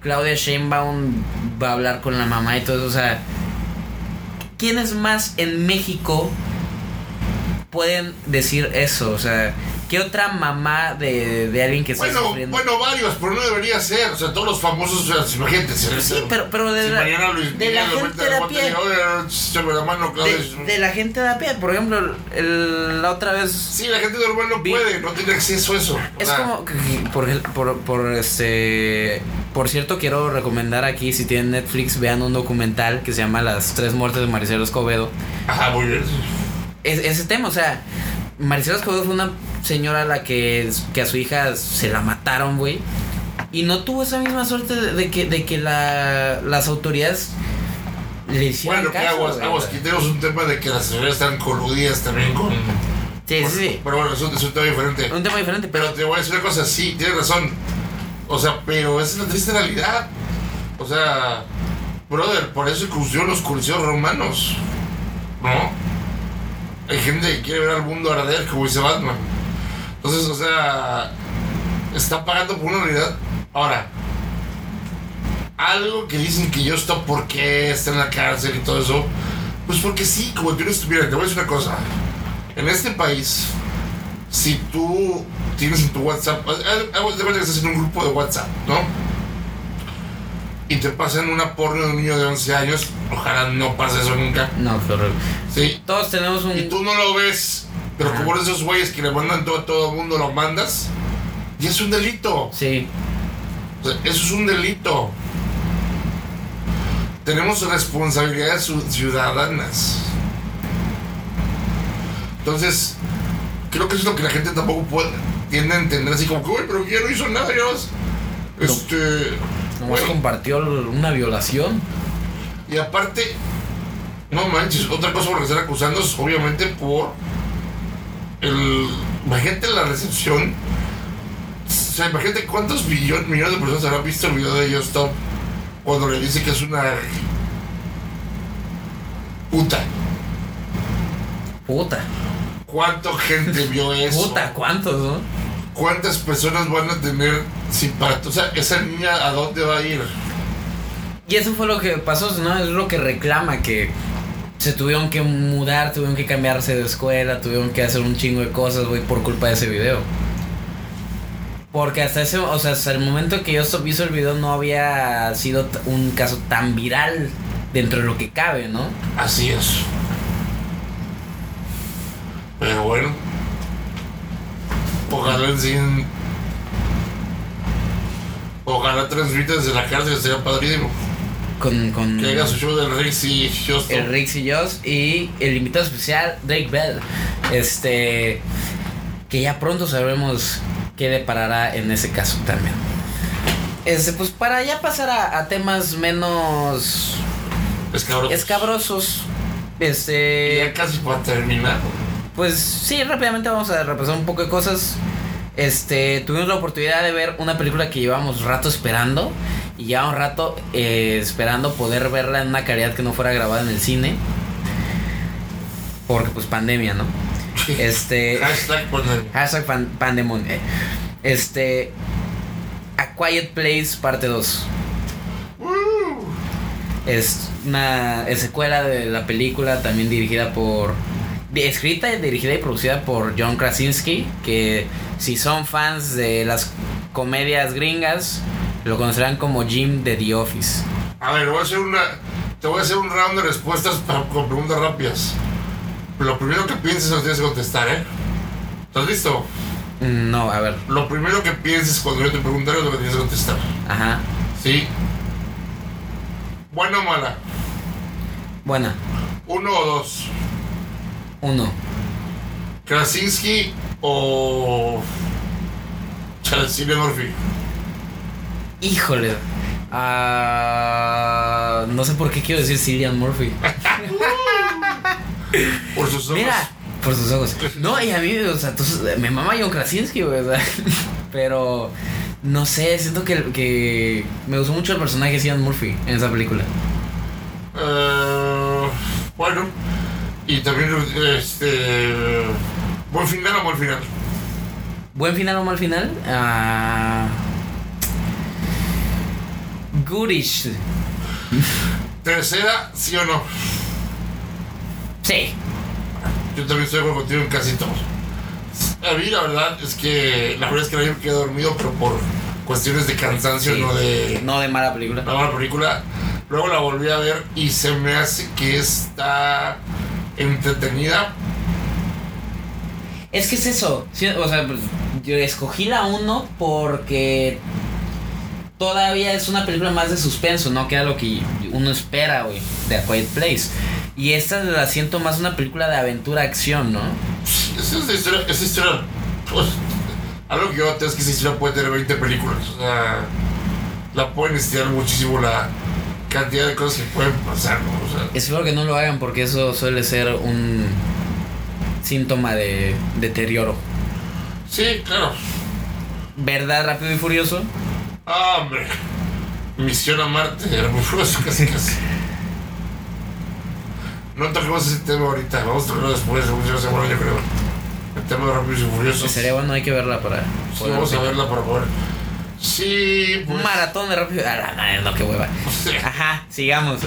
Claudia Sheinbaum va a hablar con la mamá y todo eso, o sea, ¿quiénes más en México pueden decir eso? O sea, ¿qué otra mamá de, de alguien que está Bueno, sufriendo? bueno, varios, pero no debería ser. O sea, todos los famosos, o sea, imagínate. Sí, pero, pero de, si la, mañana Luis de la gente de la pie. De, la gente de pie, por ejemplo, el- la otra vez Sí, la gente normal no Vi- puede, no tiene acceso a eso. Es sea, como por, por, por este por cierto quiero recomendar aquí si tienen Netflix vean un documental que se llama Las tres muertes de Maricelo Escobedo. Ajá, muy bien. Es, ese tema, o sea, Maricelo Escobedo fue una señora a la que, que a su hija se la mataron, güey. Y no tuvo esa misma suerte de, de que, de que la, las autoridades le hicieran Bueno, que caso. aguas, güey. aguas, aquí tenemos un tema de que las señoras están coludidas también con. Sí, con- sí, sí. Pero bueno, es un, es un tema diferente. Un tema diferente, Pero pero te voy a decir una cosa, sí, tienes razón. O sea, pero esa es la triste realidad. O sea, brother, por eso incursión los coliseos romanos. ¿No? Hay gente que quiere ver al mundo arder, como dice Batman. Entonces, o sea, está pagando por una realidad. Ahora, algo que dicen que yo estoy por qué está en la cárcel y todo eso. Pues porque sí, como que no estuviera. Te voy a decir una cosa. En este país, si tú tienes en tu WhatsApp, cuenta que estás en un grupo de WhatsApp, ¿no? Y te pasan una porno de un niño de 11 años, ojalá no pase eso nunca, no, qué horrible. ¿sí? Todos tenemos un Y tú no lo ves, pero Ajá. como eres de esos güeyes que le mandan todo a todo el mundo, lo mandas, y es un delito. Sí. O sea, eso es un delito. Tenemos responsabilidades ciu- ciudadanas. Entonces, creo que eso es lo que la gente tampoco puede, tiende a entender así como que, uy, pero ya no hizo nada, más". Este. Nomás bueno, compartió una violación. y aparte, no manches, otra cosa por están acusando es obviamente por el. Imagínate la recepción. O sea, imagínate cuántos billones, millones de personas habrán visto el video de Stop cuando le dice que es una puta. Puta. ¿Cuánta gente vio eso? Puta, ¿cuántos, no? ¿Cuántas personas van a tener simpatía? O sea, esa niña a dónde va a ir? Y eso fue lo que pasó, ¿no? Es lo que reclama que se tuvieron que mudar, tuvieron que cambiarse de escuela, tuvieron que hacer un chingo de cosas, güey, por culpa de ese video. Porque hasta ese, o sea, hasta el momento que yo hizo el video no había sido un caso tan viral dentro de lo que cabe, ¿no? Así es. Pero bueno. Ojalá enseñen. Ojalá transmita desde la cárcel, sería padrísimo. Con, con Que haga su show del Rix y Justo. el Rix y Joss y el invitado especial Drake Bell. Este que ya pronto sabremos qué deparará en ese caso también. Este, pues para ya pasar a, a temas menos escabrosos. Y Este. ya casi para terminar. Pues sí, rápidamente vamos a repasar un poco de cosas. Este, tuvimos la oportunidad de ver una película que llevábamos rato esperando. Y ya un rato eh, esperando poder verla en una calidad que no fuera grabada en el cine. Porque pues pandemia, ¿no? Este. Hashtag pandemia. Hashtag pan- pandemon. eh. Este. A Quiet Place parte 2. Es una es secuela de la película, también dirigida por. Escrita, dirigida y producida por John Krasinski. Que si son fans de las comedias gringas, lo conocerán como Jim de The Office. A ver, voy a hacer una. Te voy a hacer un round de respuestas para, con preguntas rápidas. Lo primero que pienses lo tienes que contestar, ¿eh? ¿Estás listo? Mm, No, a ver. Lo primero que pienses cuando yo te preguntaré es lo que tienes que contestar. Ajá. ¿Sí? ¿Buena o mala? Buena. ¿Uno o dos? Uno. ¿Krasinski o. Cillian Murphy? Híjole. Ah, no sé por qué quiero decir Cillian Murphy. Por sus ojos. Mira, por sus ojos. No, y a mí, o sea, tú- me mama John Krasinski, sea, pero no sé, siento que, que me gustó mucho el personaje de Cillian Murphy en esa película. Eh, bueno. Y también, este. ¿Buen final o mal final? ¿Buen final o mal final? Ah, goodish. Tercera, sí o no. Sí. Yo también estoy de acuerdo contigo en casi todo. A mí la verdad es que la verdad es que ayer me quedé dormido, pero por cuestiones de cansancio, Sí. no de No de mala película. la mala película. Luego la volví a ver y se me hace que está entretenida. Es que es eso. sí, o sea, pues, yo escogí la 1 porque todavía es una película más de suspenso, ¿no? Que era lo que uno espera, güey, de A Quiet Place. Y esta la siento más una película de aventura-acción, ¿no? Esa, esa historia, esa historia, pues, algo que yo es que esa historia puede tener 20 películas. O sea, la pueden estirar muchísimo la cantidad de cosas que pueden pasar, ¿no? O sea, Espero que no lo hagan porque eso suele ser un síntoma de deterioro. sí, claro. ¿Verdad, Rápido y Furioso? Ah, hombre. Misión a Marte, era muy furioso casi casi. No toquemos ese tema ahorita, vamos a tocarlo después, según yo semana yo creo. El tema de Rápidos y Furiosos. Sería bueno, hay que verla para... Sí, vamos a verla para poder. Sí, Un pues. maratón de Rápido... Ah, la madre, no, qué hueva. sí, Ajá, sigamos.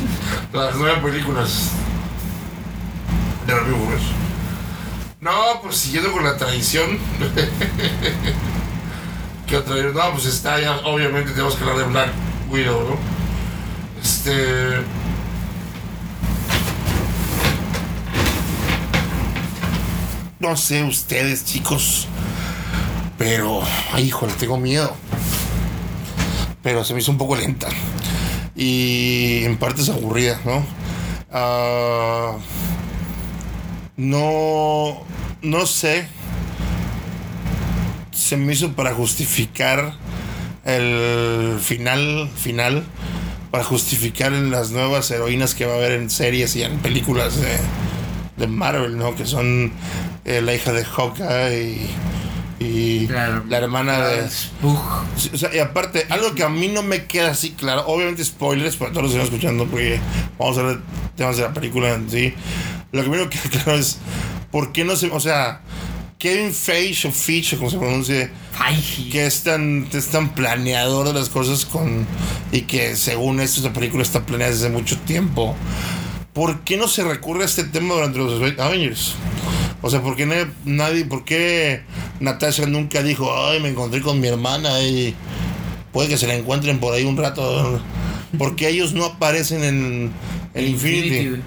Las nueve películas de Rápido y Furioso. No, pues siguiendo con la tradición. ¿Qué vez? No, pues está ya, obviamente tenemos que hablar de Black Widow, ¿no? Este. No sé ustedes, chicos. Pero, ay, híjole, tengo miedo. Pero se me hizo un poco lenta. Y en parte es aburrida, ¿no? Ah, no. No sé. Se me hizo para justificar el final. Final. Para justificar en las nuevas heroínas que va a haber en series y en películas de, de Marvel, ¿no? Que son eh, la hija de Hawkeye y, y Claro. la hermana de. Ugh. Sí, o sea, y aparte, algo que a mí no me queda así claro, obviamente spoilers para todos los que están escuchando, porque vamos a ver temas de la película en sí. Lo que me queda claro es, ¿por qué no se, o sea, Kevin Feige o Feige, como se pronuncie, Ay, que es tan, es tan planeador de las cosas con, y que según esto esta película está planeada desde mucho tiempo, ¿por qué no se recurre a este tema durante los Avengers? O sea, ¿por qué no- nadie, por qué Natasha nunca dijo, ay, me encontré con mi hermana y puede que se la encuentren por ahí un rato. Porque ellos no aparecen en, en Infinity. güey.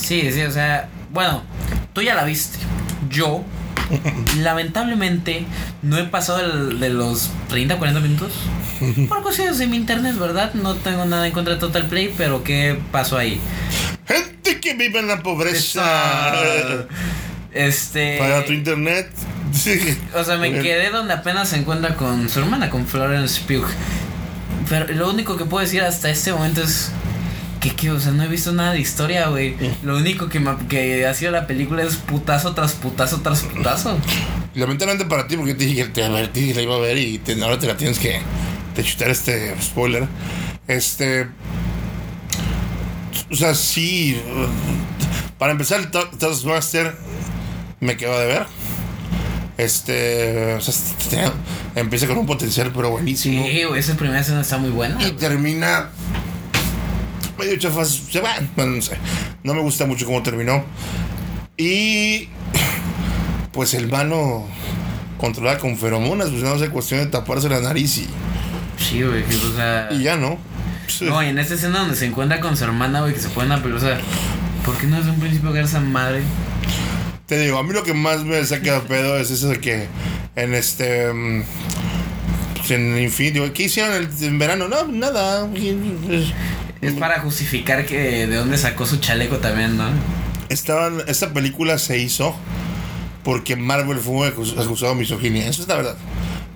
Sí, sí, o sea, bueno, tú ya la viste. Yo, lamentablemente, no he pasado el- de los 30, 40 minutos. Por cuestiones de mi internet, ¿verdad? No tengo nada en contra de Total Play, pero ¿qué pasó ahí? Gente que vive en la pobreza. Este. Para tu internet. Sí. O sea, me quedé donde apenas se encuentra con su hermana, con Florence Pugh. Pero lo único que puedo decir hasta este momento es que, que, o sea, no he visto nada de historia, güey. Lo único que, me, que ha sido la película es putazo tras putazo tras putazo. Lamentablemente para ti, porque te dije que te advertí, la iba a ver y te- ahora te la tienes que te chutar este spoiler. Este. O sea, sí. Para empezar, el Ta- Taskmaster me quedó de ver. Este. O sea, este, empieza con un potencial, pero buenísimo. Sí, esa primera escena está muy buena. Y termina. Medio chafas. Se va. Bueno, no sé. No me gusta mucho cómo terminó. Y. Pues el mano controlada con feromonas, pues no sé, cuestión de taparse la nariz y, Sí, güey, que, o sea. y ya no. Sí. No, y en esta escena donde se encuentra con su hermana, güey, que se pone a pelear, o sea, ¿por qué no desde un principio agarra esa madre? Te digo, a mí lo que más me saca de pedo es eso de que en este. mm, pues en Infinity, ¿qué hicieron el- en verano? No, nada. Es para justificar que de dónde sacó su chaleco también, ¿no? Estaban, esta película se hizo porque Marvel fue acus- acusado de misoginia. Eso es la verdad.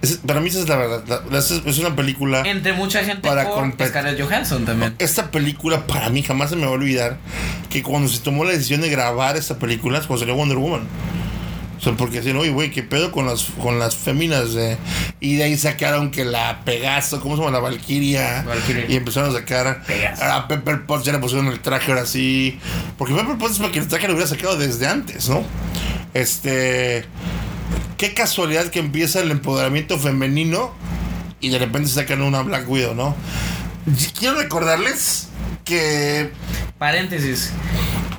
Es- para mí esa es la verdad. La- es, es una película... Entre mucha gente Para por Scarlett Johansson también. Esta película para mí jamás se me va a olvidar que cuando se tomó la decisión de grabar esta película es cuando salió Wonder Woman. Sea, porque decían, oye, güey, ¿qué pedo con las, con las féminas? de-?" Y de ahí sacaron que la Pegaso, ¿cómo se llama? La Valkyria. Valkyria. Y empezaron a sacar Pegaso. a Pepper Potts, ya le pusieron el traje ahora sí. Porque Pepper Potts es para que el traje lo hubiera sacado desde antes, ¿no? Este. Qué casualidad que empieza el empoderamiento femenino y de repente sacan una Black Widow, ¿no? Quiero recordarles que Paréntesis.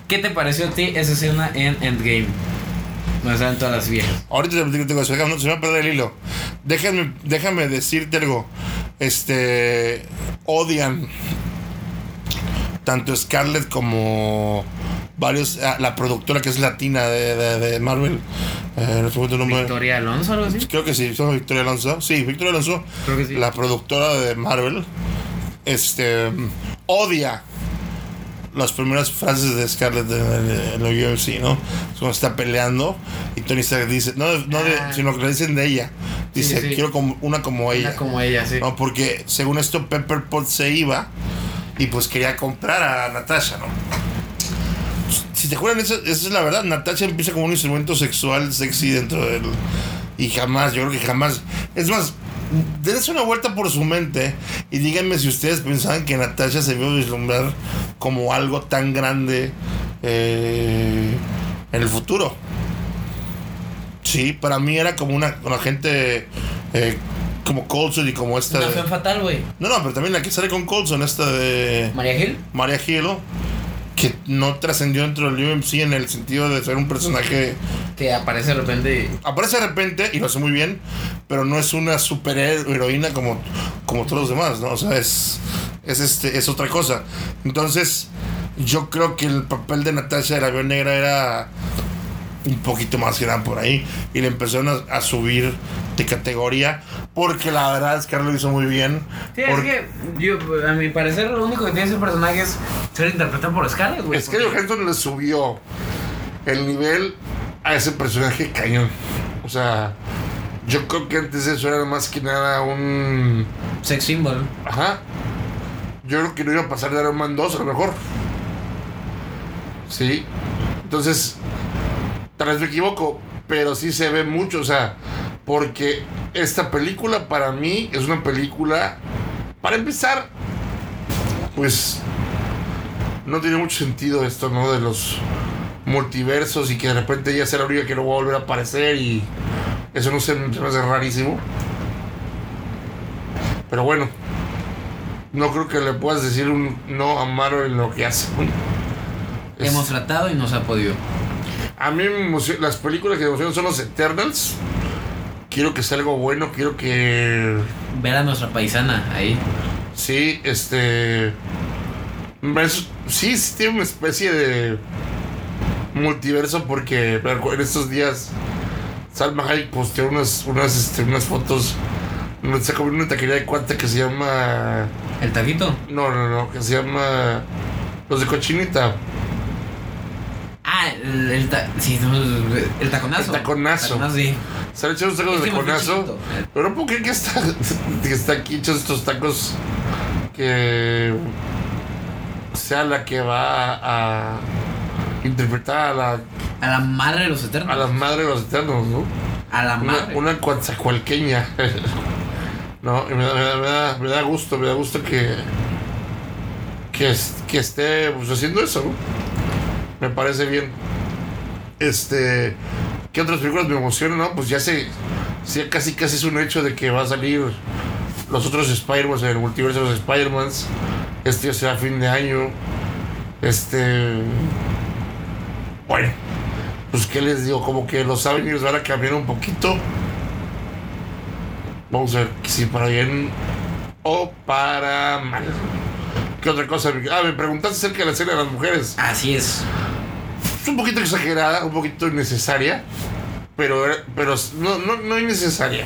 ¿Qué te pareció a ti esa escena en Endgame? Donde salen todas las viejas. ahorita te digo eso, déjame- se me va a perder el hilo. Déjame, déjame decirte algo. Este odian tanto Scarlett como varios ah, la productora que es latina de, de- de Marvel. Eh, no sé nombre. Victoria Alonso, algo así. Creo que sí, somos Victoria Alonso. Sí, Victoria Alonso, Creo que sí. la productora de Marvel, este odia las primeras frases de Scarlett en el, en el UFC, ¿no? Es Cuando está peleando y Tony Stark dice, no, no de- Ah. sino que le dicen de ella. Dice, Sí, sí. quiero como, una como ella. Una como ella, sí. No, porque según esto Pepper Potts se iba y pues quería comprar a Natasha, ¿no? Si te acuerdan, esa, esa es la verdad. Natasha empieza como un instrumento sexual sexy dentro del... Y jamás, yo creo que jamás... Es más, dense una vuelta por su mente y díganme si ustedes pensaban que Natasha se vio vislumbrar como algo tan grande eh, en el futuro. Sí, para mí era como una, una gente eh, como Colson y como esta Una de... fatal, güey. No, no, pero también la que sale con Colson, esta de María Gil. Maria Hill, que no trascendió dentro del UMC en el sentido de ser un personaje... Que aparece de repente. y- Aparece de repente y lo hace muy bien, pero no es una superheroína como, como todos los demás, ¿no? O sea, es, es, este, es otra cosa. Entonces, yo creo que el papel de Natasha de la Avión Negra era un poquito más grande por ahí y le empezaron a, a subir de categoría porque la verdad es que lo hizo muy bien. Sí, es Porque- que yo, a mi parecer, lo único que tiene ese personaje es ser interpretado por Scarlett, güey. Es que Johansson le subió el nivel a ese personaje cañón. O sea, yo creo que antes eso era más que nada un. Sex symbol. Ajá. Yo creo que no iba a pasar de Iron Man 2 a lo mejor. Sí. Entonces, tal vez me equivoco, pero sí se ve mucho, o sea, porque esta película para mí es una película, para empezar, pues no tiene mucho sentido esto, ¿no? De los multiversos y que de repente ella sea la única que no va a volver a aparecer y eso no se, se me hace rarísimo. Pero bueno, no creo que le puedas decir un no a Marvel en lo que hace. Es- Hemos tratado y no se ha podido. A mí me emociona- las películas que me emocionan son los Eternals. Quiero que sea algo bueno, quiero que Ver a nuestra paisana ahí. Sí, este. es- sí, sí tiene una especie de multiverso porque en estos días Salma Hayek posteó unas, unas, este, unas fotos está comiendo una taquería de cuanta que se llama. El taquito. No, no, no, que se llama. Los de cochinita. El, el, ta- sí, no, el taconazo. El taconazo. Taconazo, sí. Se han hecho unos tacos de que me fui conazo. chiquito. Pero puedo creer que está, que está aquí hechos estos tacos que sea la que va a interpretar a la, A la madre de los eternos. a las madres de los eternos, ¿no? A la Una, madre. una coatzacoalqueña. no, y me da, me, da, me, da, me da gusto, me da gusto que, que, que esté pues, haciendo eso, ¿no? Me parece bien. Este. ¿Qué otras películas me emocionan? No, pues ya sé. Sí, casi casi es un hecho de que va a salir los otros Spider-Man el multiverso de los Spider-Mans. Este ya será fin de año. Este. Bueno, pues qué les digo, como que los Avengers van a cambiar un poquito. Vamos a ver si para bien o para mal. ¿Qué otra cosa? Ah, me preguntaste acerca de la escena de las mujeres. Así es. Es un poquito exagerada, un poquito innecesaria, pero, pero no, no, no innecesaria.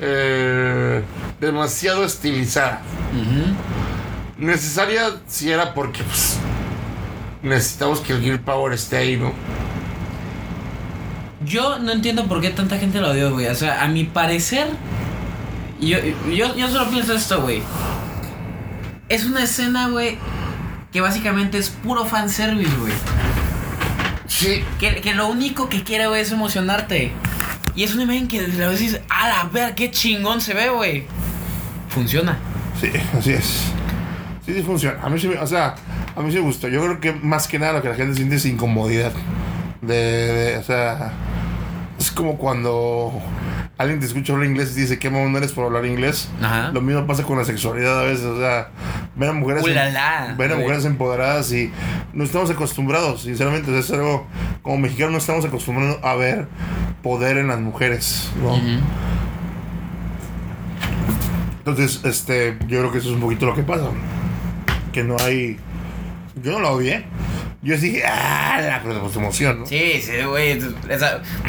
Eh, demasiado estilizada. Necesaria si era porque pues, necesitamos que el Gear Power esté ahí, ¿no? Yo no entiendo por qué tanta gente lo odió, güey. O sea, a mi parecer. Yo, yo, yo solo pienso esto, güey. Es una escena, güey. Que básicamente es puro fanservice, güey. Sí, Que, que lo único que quiere, güey, es emocionarte. Y es una imagen que y dices, a la ver, qué chingón se ve, güey. Funciona. Sí, así es. Sí, sí funciona. A mí sí, me- o sea, a mí sí me gustó. Yo creo que más que nada lo que la gente siente es incomodidad. De, de- o sea, es como cuando alguien te escucha hablar inglés y dice qué mamón eres por hablar inglés. Ajá. Lo mismo pasa con la sexualidad a veces, o sea, ver a mujeres, Ulala, ver a güey. mujeres empoderadas y no estamos acostumbrados, sinceramente, es algo como mexicanos no estamos acostumbrados a ver poder en las mujeres. Entonces, este, yo creo que eso es un poquito lo que pasa. Que no hay. Yo no lo odié. Yo sí dije, ah, la pero pues emoción, ¿no? Sí, sí, güey.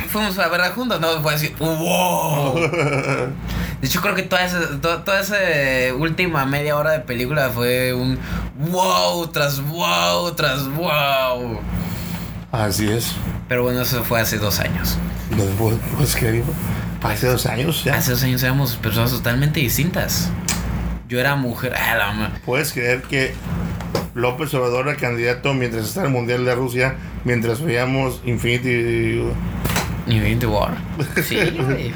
fuimos a verla juntos, ¿no? Fue así, wow. De hecho, creo que toda esa, to- toda esa última media hora de película fue un wow tras wow tras wow. Así es. Pero bueno, eso fue hace dos años. Pues que digo, hace dos años ya. Hace dos años éramos personas totalmente distintas. Yo era mujer. Ah, Puedes creer que López Obrador era candidato mientras estaba el Mundial de Rusia, mientras veíamos Infinity. Infinity War. Sí, güey.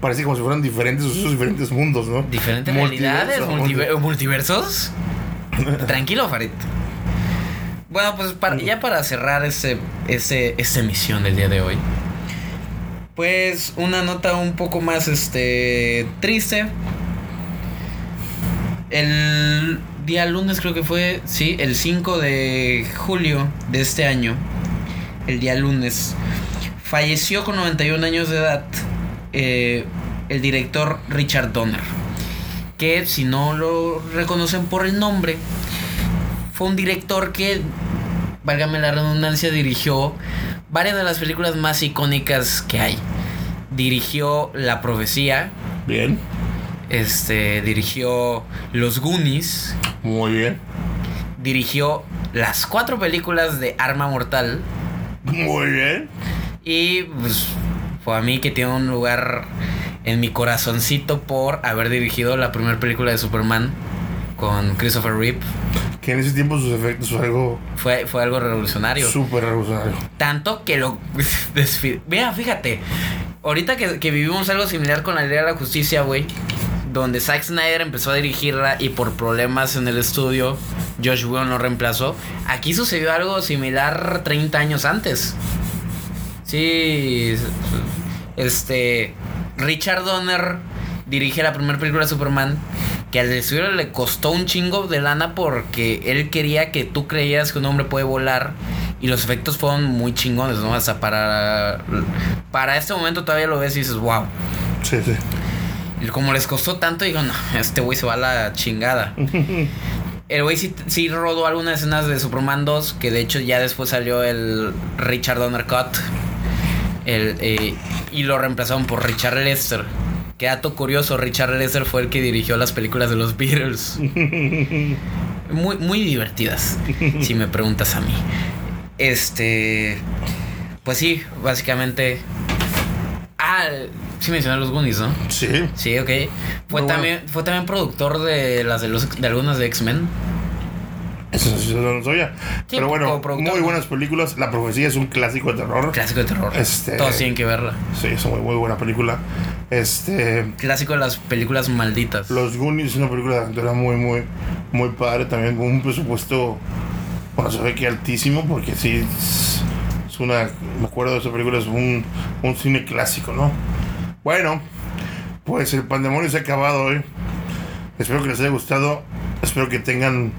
Parece como si fueran diferentes, esos diferentes mundos, ¿no? Diferentes realidades, multiver- multiversos. Tranquilo, Farid. Bueno, pues para- ya para cerrar ese, ese, esta emisión del día de hoy. Pues una nota un poco más este triste. El día lunes creo que fue, sí, el 5 de julio de este año. El día lunes. Falleció con 91 años de edad eh, el director Richard Donner. Que si no lo reconocen por el nombre, fue un director que, válgame la redundancia, dirigió varias de las películas más icónicas que hay. Dirigió La Profecía, Bien, este, dirigió Los Goonies, muy bien, dirigió las cuatro películas de Arma Mortal muy bien. y pues fue a mí que tiene un lugar en mi corazoncito por haber dirigido la primera película de Superman con Christopher Reeve. Que en ese tiempo sus efectos fue algo Fue, fue algo revolucionario. súper revolucionario. Tanto que lo Mira, fíjate. Ahorita que, que vivimos algo similar con la Liga de la Justicia, güey. Donde Zack Snyder empezó a dirigirla y por problemas en el estudio, Josh Whedon lo reemplazó. Aquí sucedió algo similar 30 años antes. Sí. Este. Richard Donner dirige la primera película de Superman. Que al estudio le costó un chingo de lana porque él quería que tú creyeras que un hombre puede volar. Y los efectos fueron muy chingones, ¿no? Sea, para, para este momento todavía lo ves y dices, wow. Sí, sí. Y como les costó tanto, digo, no, este güey se va a la chingada. El güey sí, sí rodó algunas escenas de Superman 2, que de hecho ya después salió el Richard Donner Cut. El, eh, y lo reemplazaron por Richard Lester. Qué dato curioso, Richard Lester fue el que dirigió las películas de los Beatles. Muy, muy divertidas, si me preguntas a mí. Este. Pues sí, básicamente. Ah, sí mencioné los Goonies, ¿no? Sí. Sí, ok. Fue Muy bueno. también, fue también productor de las de los de algunas de X-Men. Eso sí no lo sabía. Sí, Pero bueno, muy buenas películas. La profecía es un clásico de terror. Clásico de terror. Este- Todos tienen que verla. Sí, es una muy, muy buena película. Este. Clásico de las películas malditas. Los Goonies es una película de aventura muy, muy, muy padre. También con un presupuesto, bueno, se ve que altísimo, porque sí, es, es una, me acuerdo de esa película, es un, un cine clásico, ¿no? Bueno, pues el pandemonio se ha acabado hoy. Espero que les haya gustado. Espero que tengan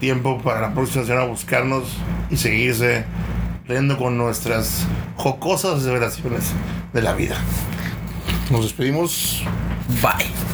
tiempo para la próxima semana buscarnos y seguirse riendo con nuestras jocosas revelaciones de la vida. Nos despedimos. Bye.